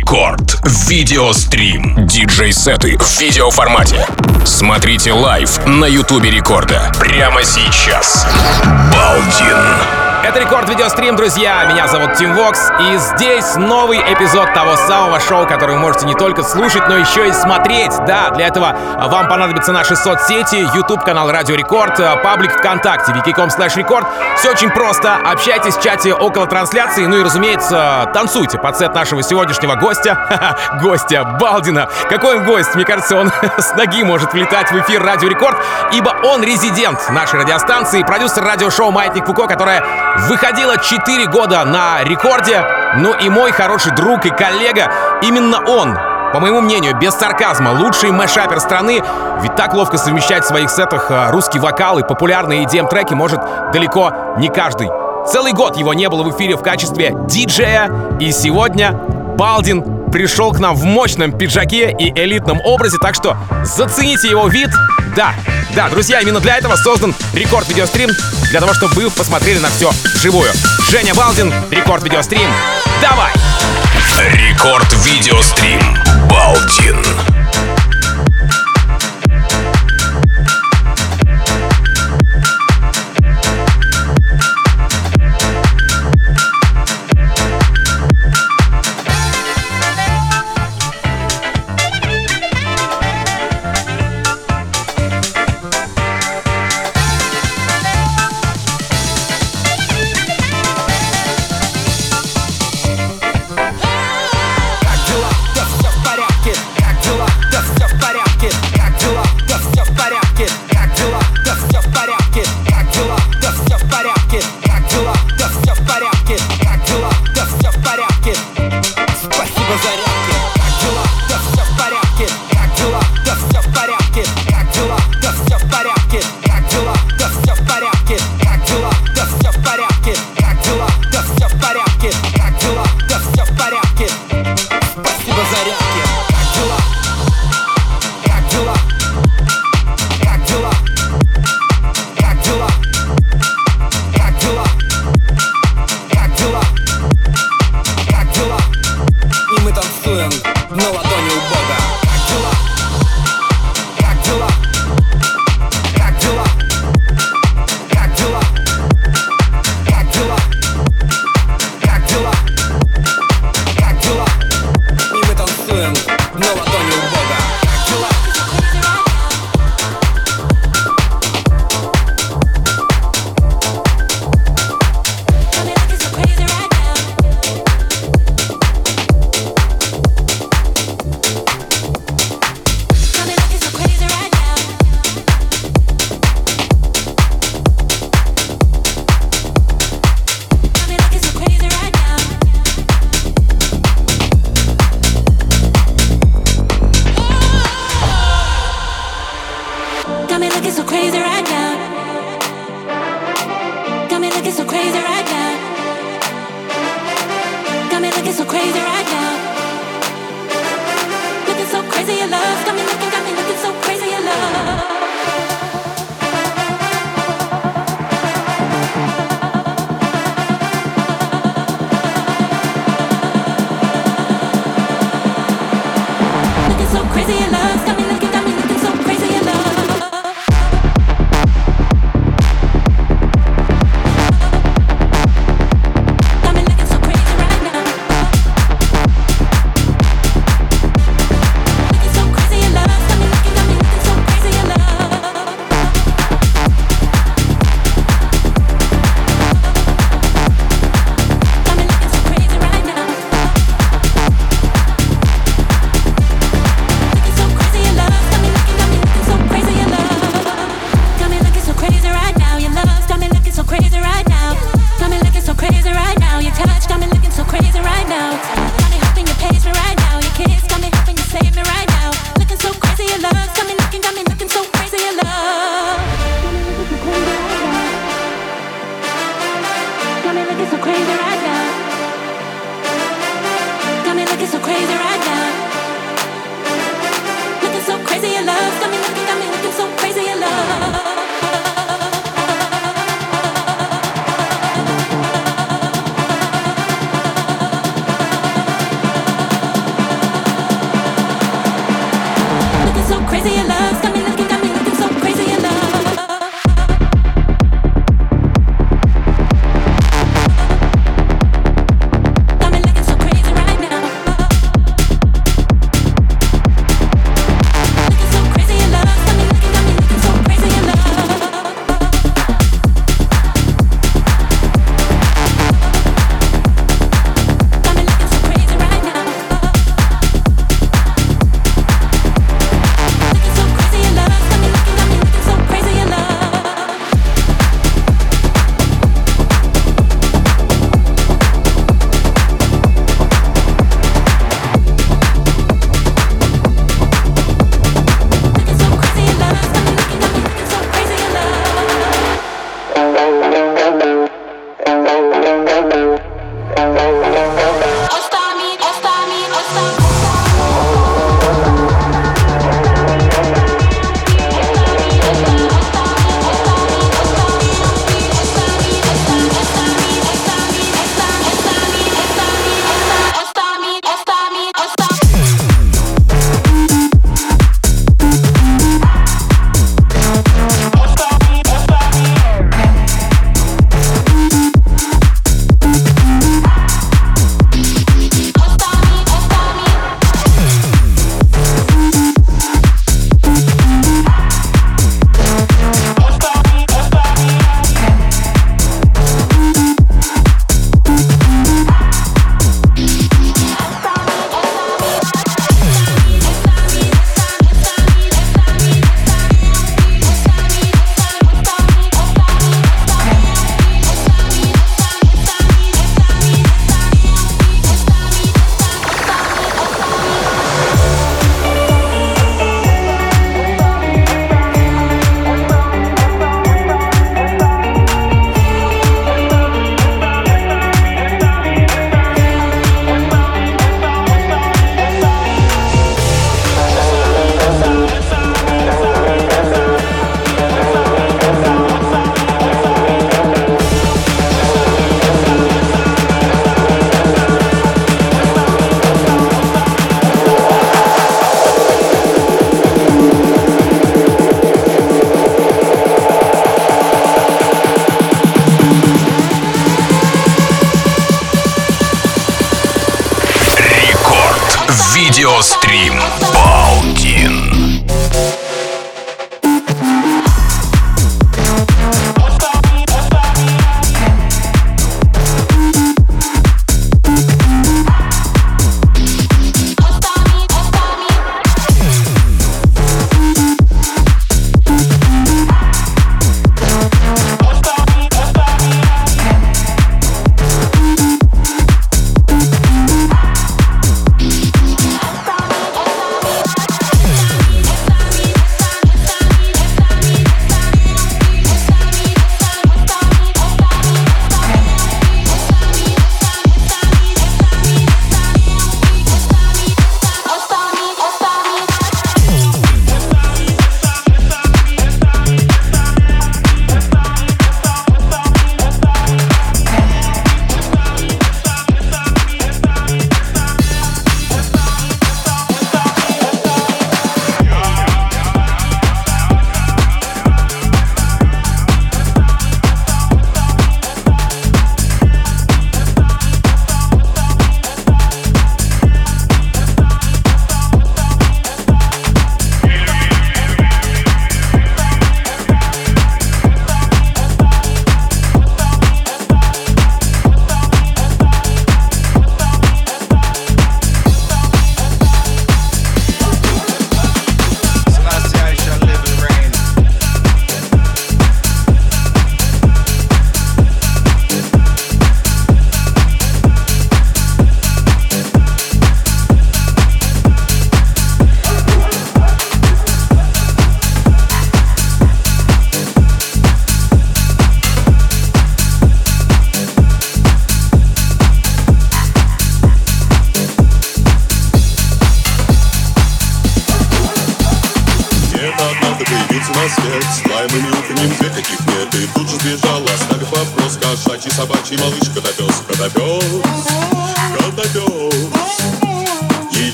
Рекорд. Видеострим. Диджей-сеты в видеоформате. Смотрите live на Ютубе Рекорда. Прямо сейчас. Балдин. Это Рекорд Видеострим, друзья. Меня зовут Тим Вокс. И здесь новый эпизод того самого шоу, который вы можете не только слушать, но еще и смотреть. Да, для этого вам понадобятся наши соцсети, YouTube канал Радио Рекорд, паблик ВКонтакте, vk.com slash record. Все очень просто. Общайтесь в чате около трансляции. Ну и, разумеется, танцуйте под сет нашего сегодняшнего гостя. гостя Балдина. Какой он гость? Мне кажется, он с ноги может влетать в эфир Радио Рекорд, ибо он резидент нашей радиостанции, продюсер радиошоу «Маятник Фуко», которое выходила 4 года на рекорде. Ну и мой хороший друг и коллега, именно он по моему мнению, без сарказма, лучший мэшапер страны, ведь так ловко совмещать в своих сетах а, русский вокал и популярные EDM-треки может далеко не каждый. Целый год его не было в эфире в качестве диджея, и сегодня Балдин пришел к нам в мощном пиджаке и элитном образе, так что зацените его вид. Да, да, друзья, именно для этого создан рекорд видеострим, для того, чтобы вы посмотрели на все вживую. Женя Балдин, рекорд видеострим. Давай! Рекорд видеострим. Балдин.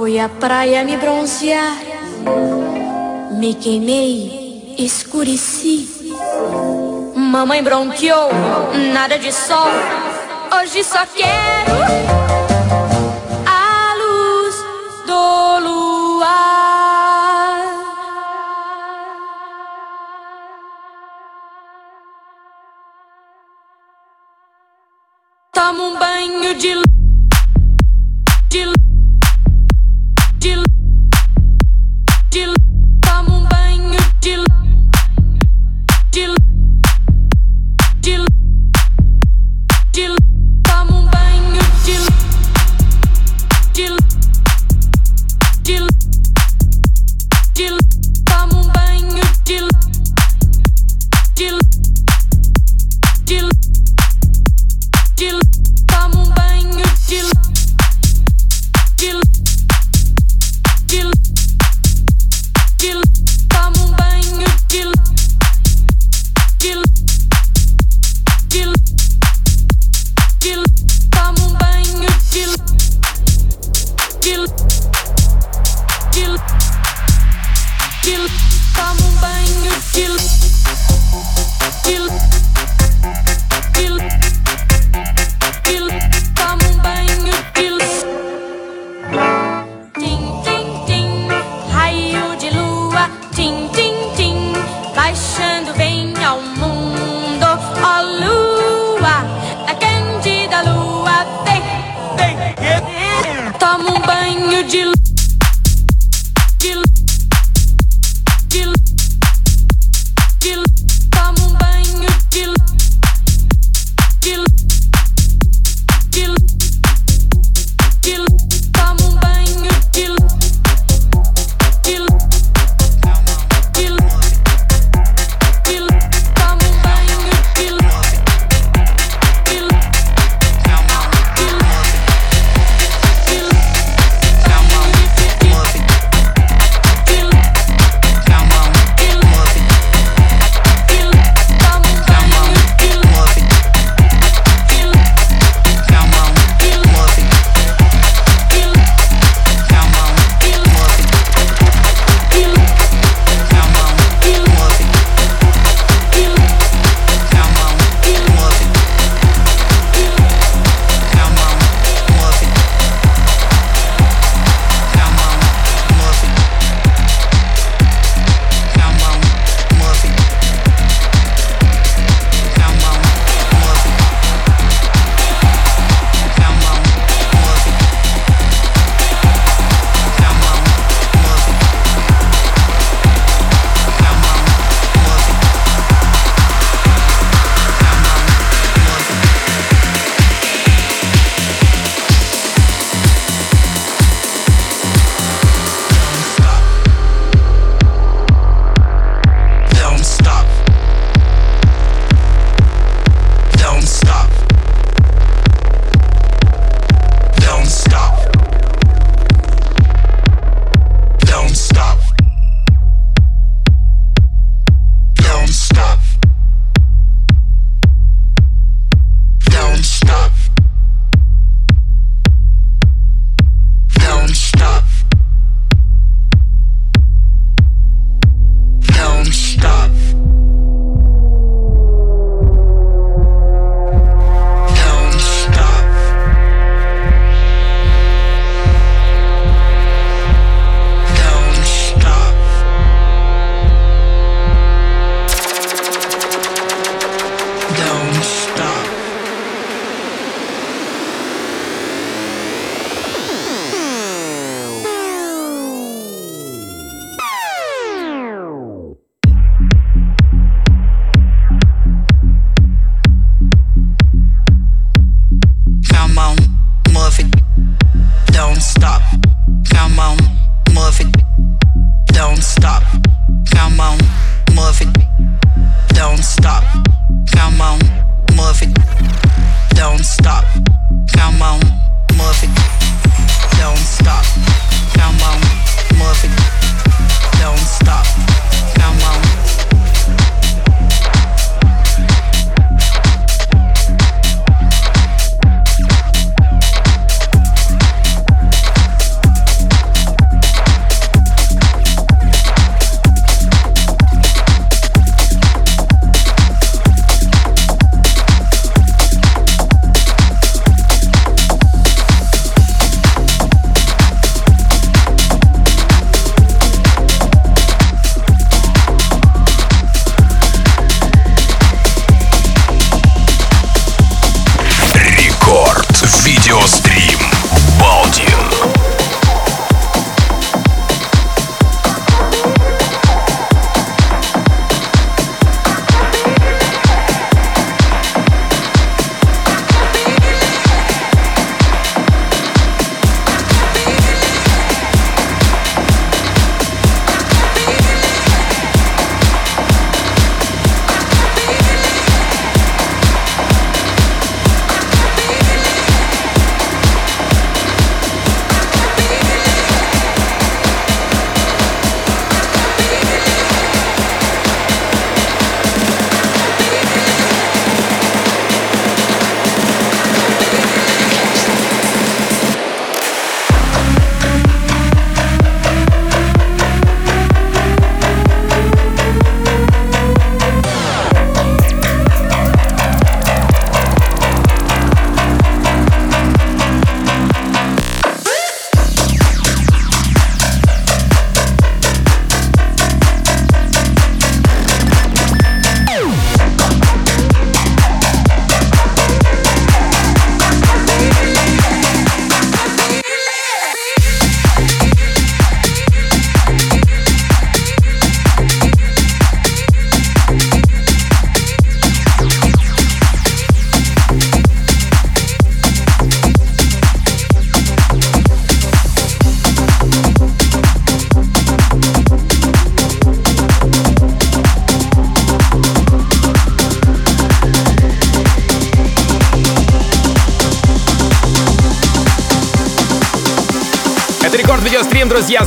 Fui à praia me bronzear, me queimei, escureci. Mamãe bronqueou, nada de sol. Hoje só quero. banho de luz.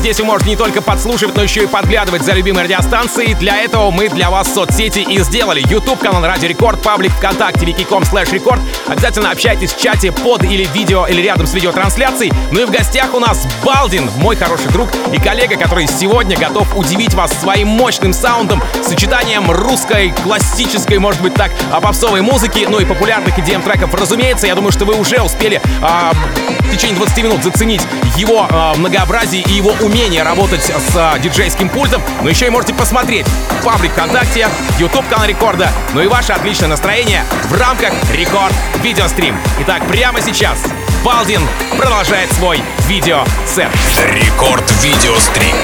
Здесь вы можете не только подслушивать, но еще и подглядывать за любимой радиостанцией. Для этого мы для вас соцсети и сделали. YouTube канал Радио Рекорд, паблик ВКонтакте, wiki.com slash рекорд. Обязательно общайтесь в чате под или видео, или рядом с видеотрансляцией. Ну и в гостях у нас Балдин, мой хороший друг и коллега, который сегодня готов удивить вас своим мощным саундом, сочетанием русской, классической, может быть так, а, попсовой музыки, ну и популярных EDM треков. Разумеется, я думаю, что вы уже успели а, в течение 20 минут заценить его а, многообразие и его умение работать с а, диджейским пультом, но еще и можете посмотреть паблик ВКонтакте, YouTube канал Рекорда, ну и ваше отличное настроение в рамках Рекорд Видеострим. Итак, прямо сейчас Балдин продолжает свой видео-сет. Рекорд Видеострим.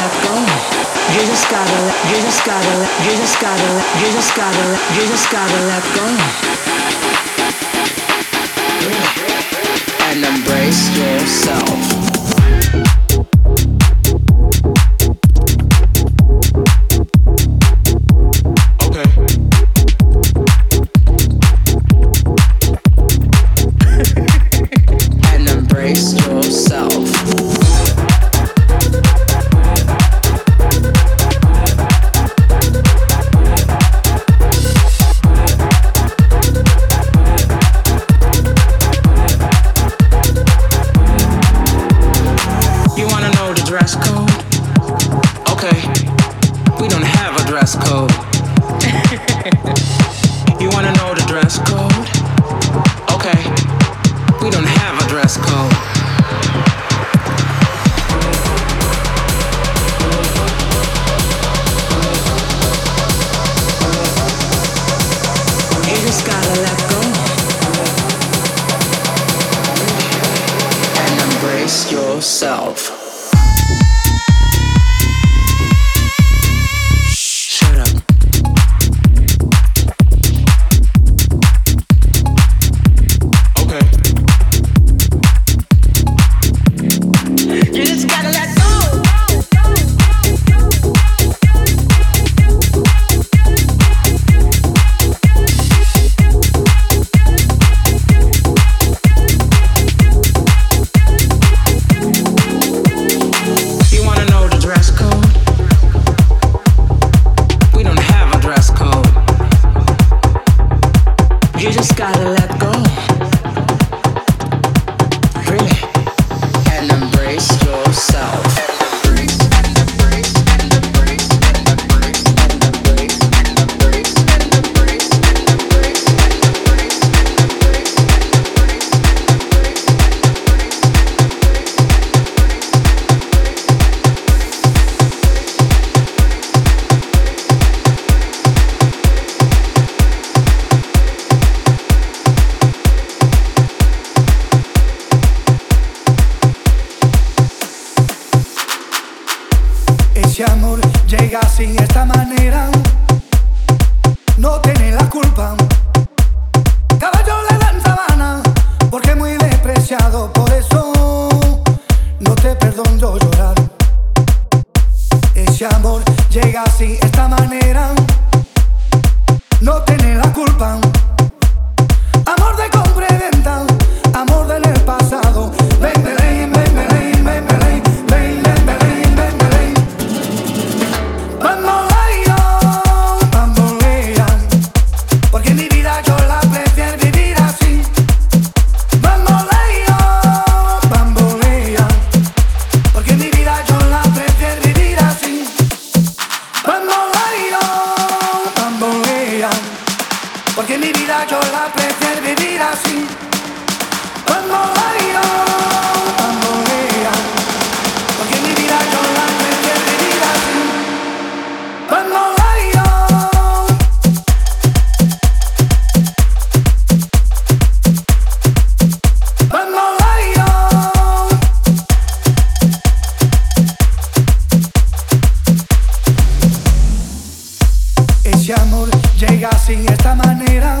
let go. You just gotta let, you just gotta let, you just gotta let, you just gotta let, you just gotta let go. And embrace yourself. llega así de esta manera.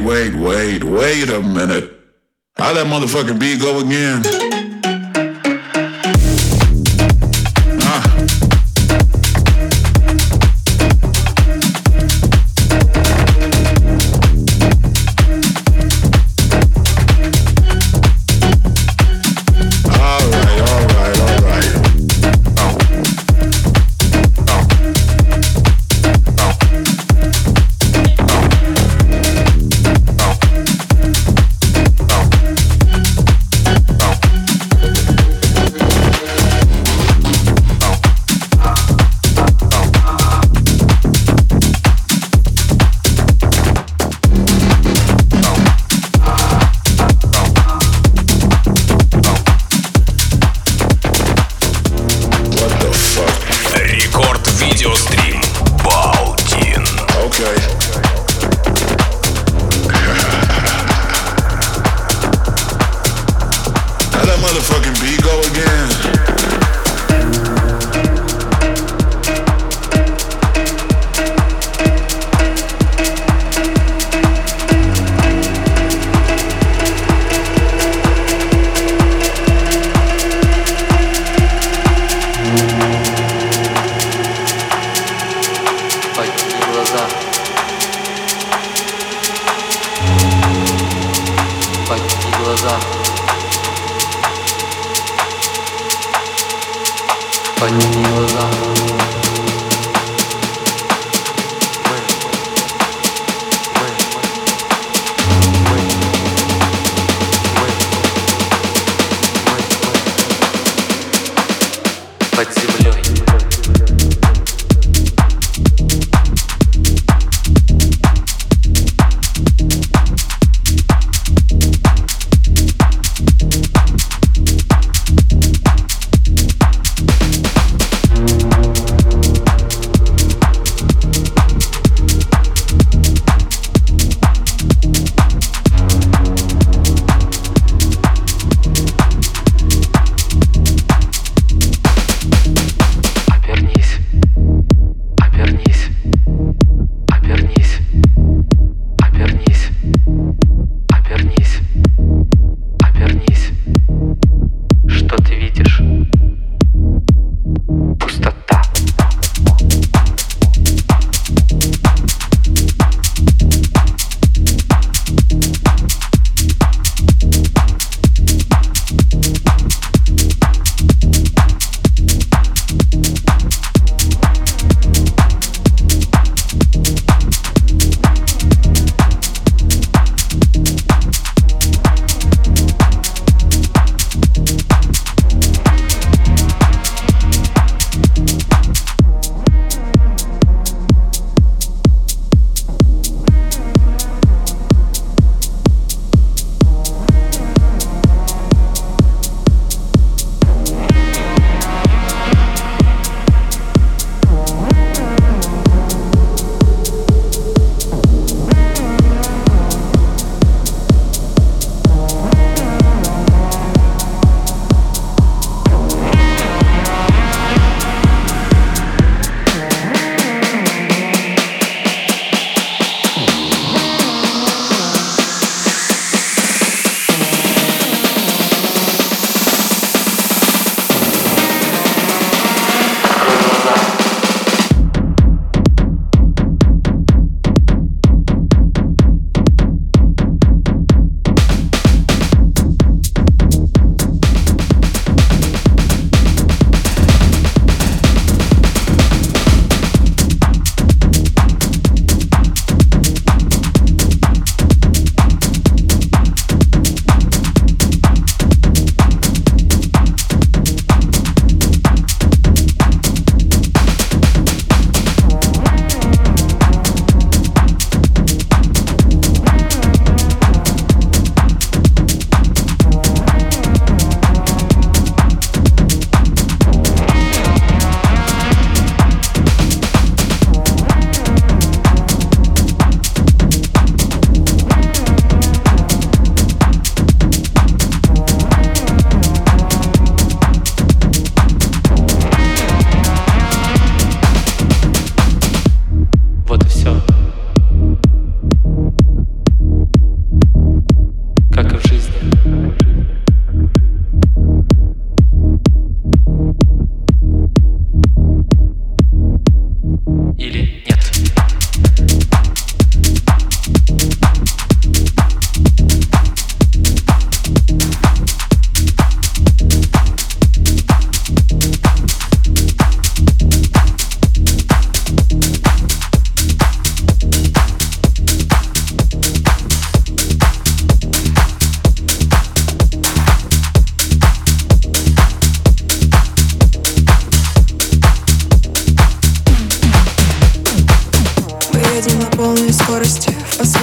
wait, wait, wait, wait a minute. How that motherfucking beat go again?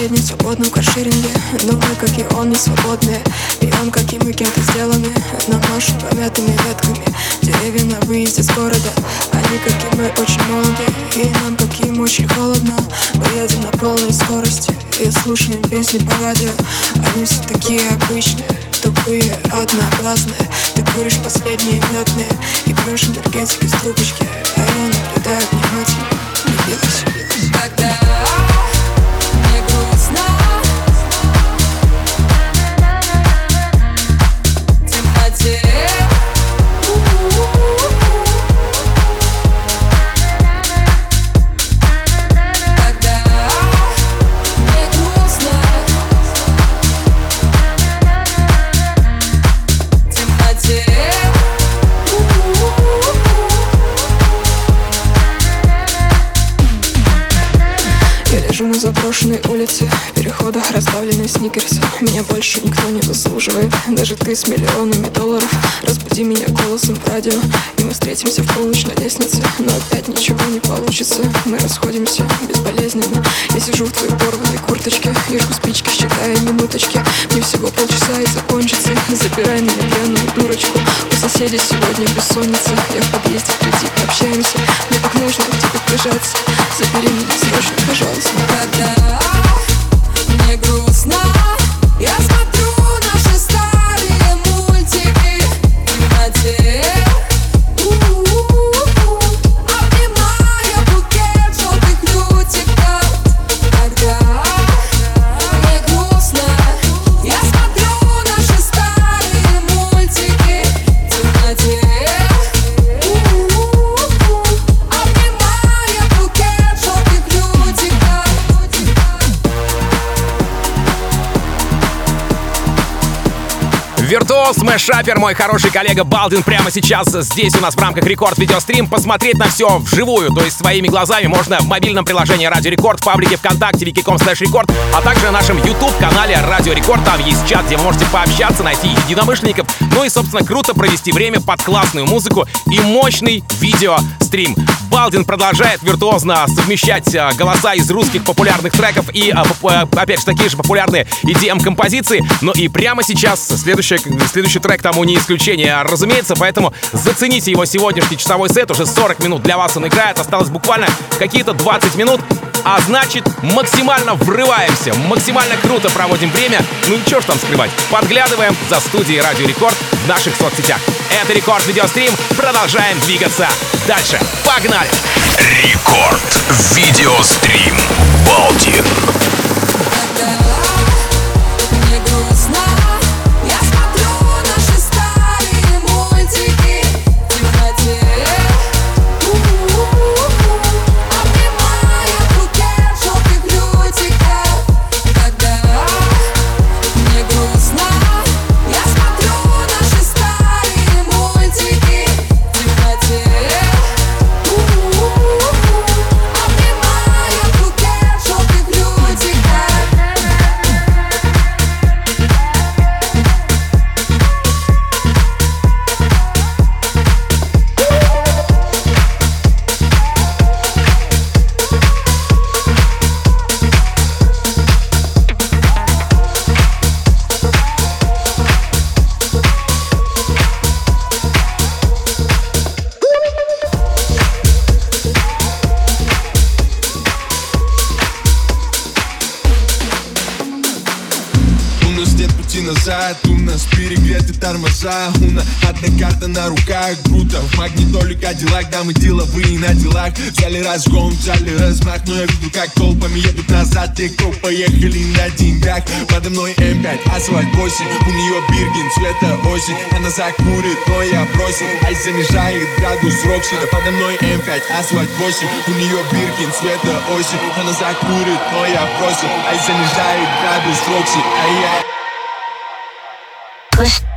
В последнем свободном каршеринге Но мы, как и он, не свободные И он, как и мы, кем-то сделаны Нам машут помятыми ветками. Деревья на выезде с города Они, как и мы, очень молоды. И нам, как им, очень холодно. Мы едем на полной скорости И слушаем песни по радио. Они все такие обычные Тупые, одногласные Ты куришь последние метные И пьешь энергетик из трубочки А я наблюдаю внимательно. Влюбилась, влюбилась Когда заброшенной улице переходах расставлены сникерсы Меня больше никто не заслуживает. Даже ты с миллионами долларов. Разбуди меня голосом в радио. И мы встретимся в полночь на лестнице. Но опять ничего не получится. Мы расходимся безболезненно. Я сижу в твоей порванной курточке. И жгу спички, считая минуточки. Мне всего полчаса и закончится. Забирай меня пьяную дурочку. У соседей сегодня бессонница. Я в подъезде впереди общаемся. Мне так нужно к тебе прижаться. Забери меня срочно, пожалуйста. Когда грустно. Я смотрю Виртуоз, мэшапер, мой хороший коллега Балдин прямо сейчас здесь у нас в рамках Рекорд Видеострим. Посмотреть на все вживую, то есть своими глазами, можно в мобильном приложении Радио Рекорд, в паблике ВКонтакте, vk.com slash record, а также на нашем YouTube-канале Радио Рекорд. Там есть чат, где вы можете пообщаться, найти единомышленников, ну и, собственно, круто провести время под классную музыку и мощный видеострим. Балдин продолжает виртуозно совмещать э, голоса из русских популярных треков и, э, э, опять же, такие же популярные EDM-композиции. Но и прямо сейчас следующий, следующий трек тому не исключение, разумеется, поэтому зацените его сегодняшний часовой сет. Уже 40 минут для вас он играет, осталось буквально какие-то 20 минут. А значит, максимально врываемся, максимально круто проводим время. Ну и что ж там скрывать, подглядываем за студией Радио Рекорд в наших соцсетях. Это Рекорд Видеострим, продолжаем двигаться дальше. Погнали! Рекорд. Видеострим. Балдин. Тормоза У нас одна карта на руках Круто, в магнитоле Кадиллак Да мы деловые на делах. Взяли разгон, взяли размах Но я видел, как толпами едут назад Те, кто поехали на деньгах. Подо мной М5, асфальт 8 У нее Биргин, цвета осень. Она закурит, но я бросил Ай занижает градус Рокси Да подо мной М5, асфальт 8 У нее Биргин, цвета осень. Она закурит, но я бросил Ай занижает градус Рокси Ай-яй Подо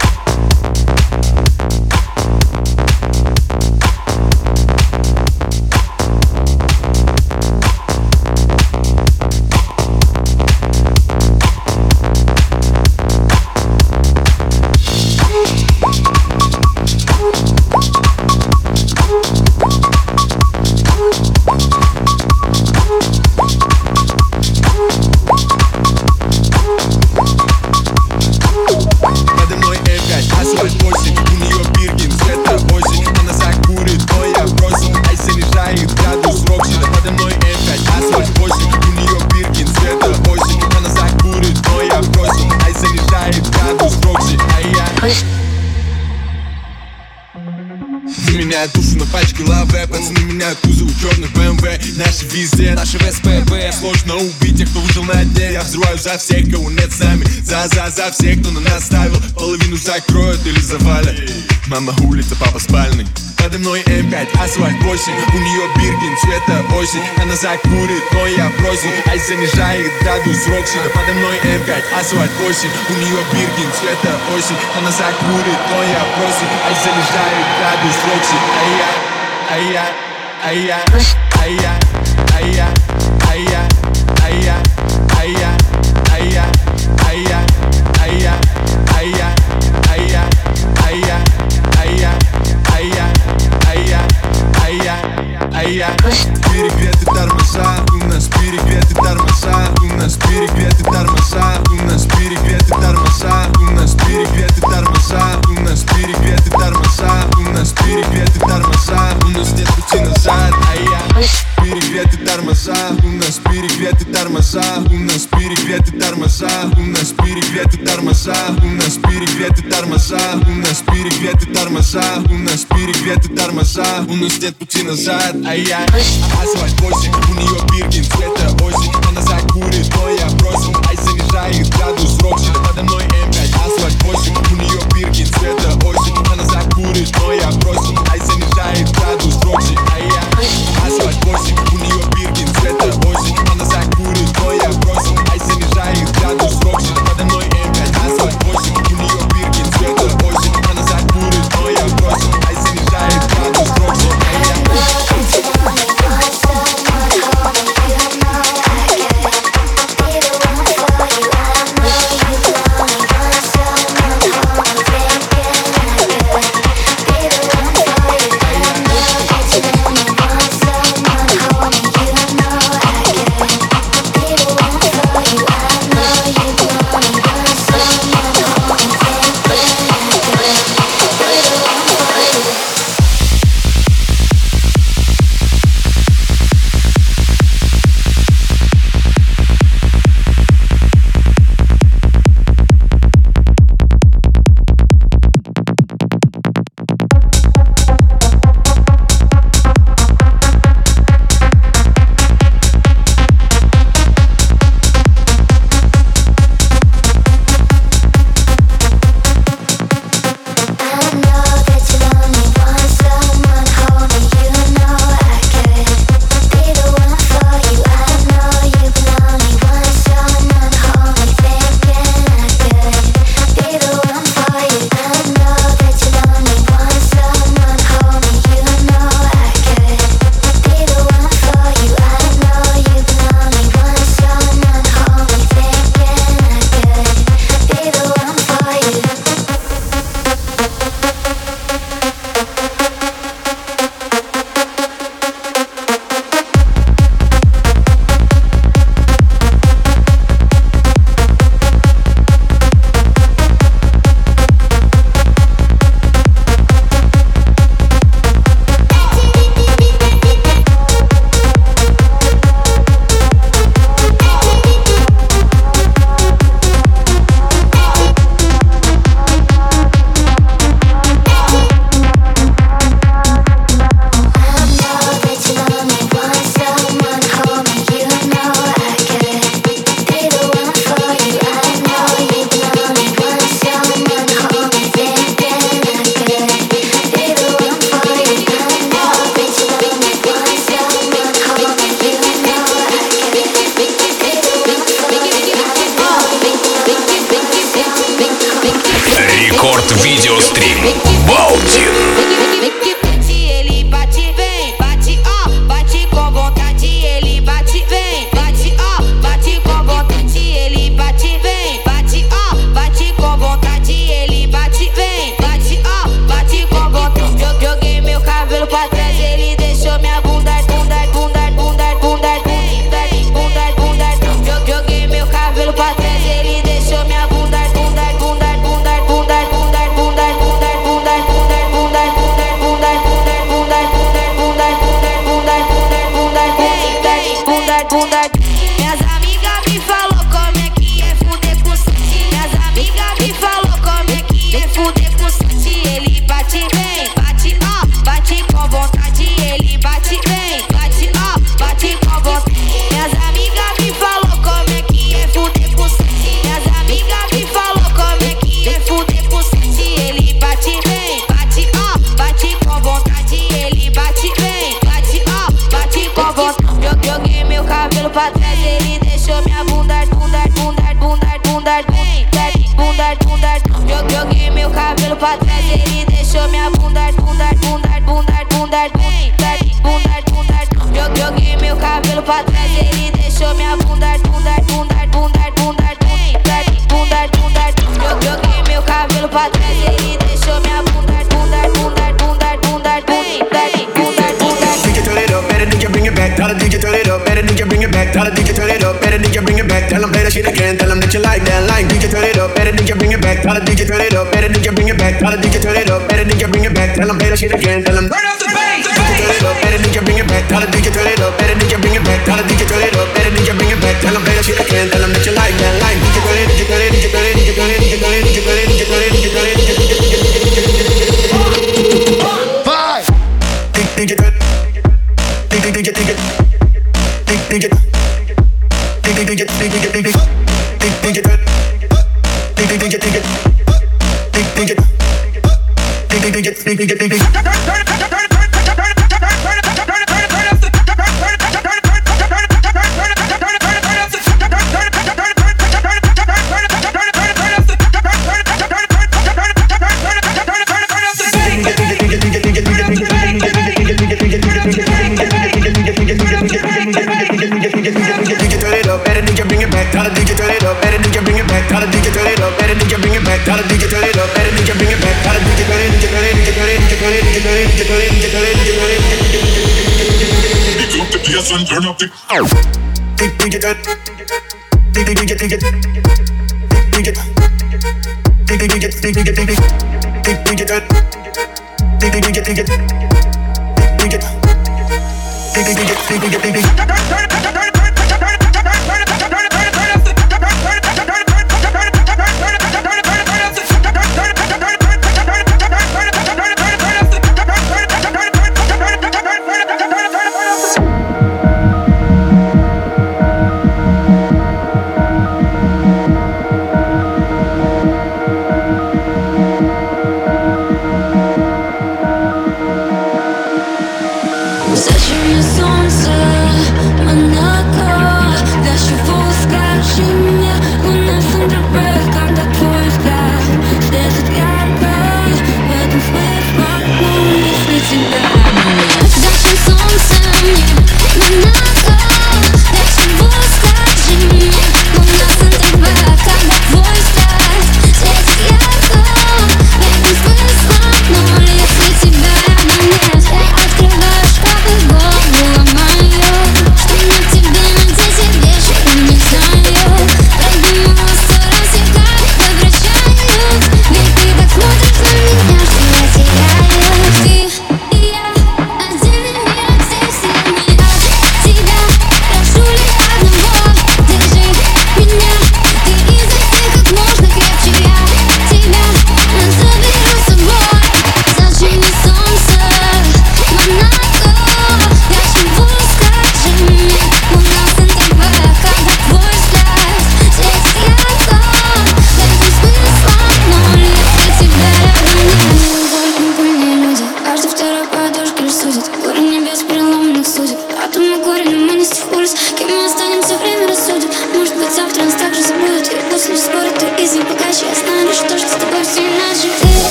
СПБ Сложно убить тех, кто выжил на дне. Я взрываю за всех, кого нет с нами За, за, за всех, кто на нас ставил Половину закроют или завалят. Мама улица, папа спальный. Подо мной M5, асфальт 8 У нее Биркин, цвета осень. Она закурит, но я бросил. Ай занижает градус Рокси Да подо мной M5, асфальт 8 У нее Биркин, цвета осень. Она закурит, но я бросил. Ай занижает градус Рокси Ай-я, ай-я, ай-я Ай-я, Перегреты тормоза, у нас перегреты тормоза У нас перегреты тормоза, у нас перегреты тормоза У нас перегреты тормоза, у нас перегреты тормоза У нас перегреты тормоза, у нас нет пути назад Ай-я Перегреты тормоза, у нас перегреты тормоза У нас перегреты тормоза, у нас перегреты тормоза У нас перегреты тормоза, у нас перегреты тормоза У нас перегреты тормоза, у нас нет пути назад Ай-яй, асфальт 8, у нее Биркин, цвета осень Она закурит, но я бросил, ай занижает градус Рокси Да подо мной М5, асфальт 8, у нее Биркин, цвета осень Она закурит, но я бросил, ай занижает градус Рокси Ай-яй, асфальт 8, у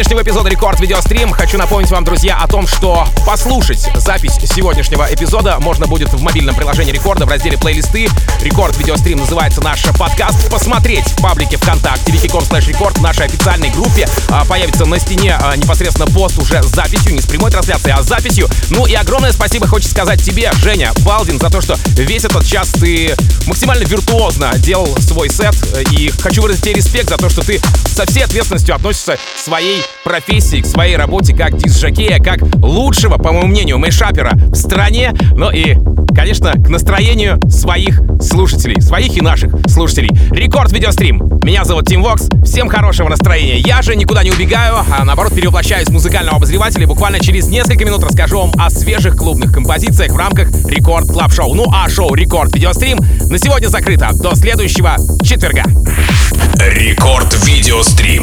сегодняшнего эпизода Рекорд Видеострим хочу напомнить вам, друзья, о том, что послушать запись сегодняшнего эпизода можно будет в мобильном приложении Рекорда в разделе плейлисты. Рекорд Видеострим называется наш подкаст. Посмотреть в паблике ВКонтакте wiki.com slash рекорд в нашей официальной группе. А, появится на стене а, непосредственно пост уже с записью, не с прямой трансляцией, а с записью. Ну и огромное спасибо хочется сказать тебе, Женя Балдин, за то, что весь этот час ты максимально виртуозно делал свой сет. И хочу выразить тебе респект за то, что ты со всей ответственностью относишься к своей профессии, к своей работе как диск-жокея, как лучшего, по моему мнению, мэшапера в стране, ну и, конечно, к настроению своих слушателей, своих и наших слушателей. Record Video Stream. Меня зовут Тим Вокс. Всем хорошего настроения. Я же никуда не убегаю, а наоборот перевоплощаюсь в музыкального обозревателя. Буквально через несколько минут расскажу вам о свежих клубных композициях в рамках Record Club Show. Ну а шоу Record Video Stream на сегодня закрыто. До следующего четверга. Рекорд Видеострим. Soda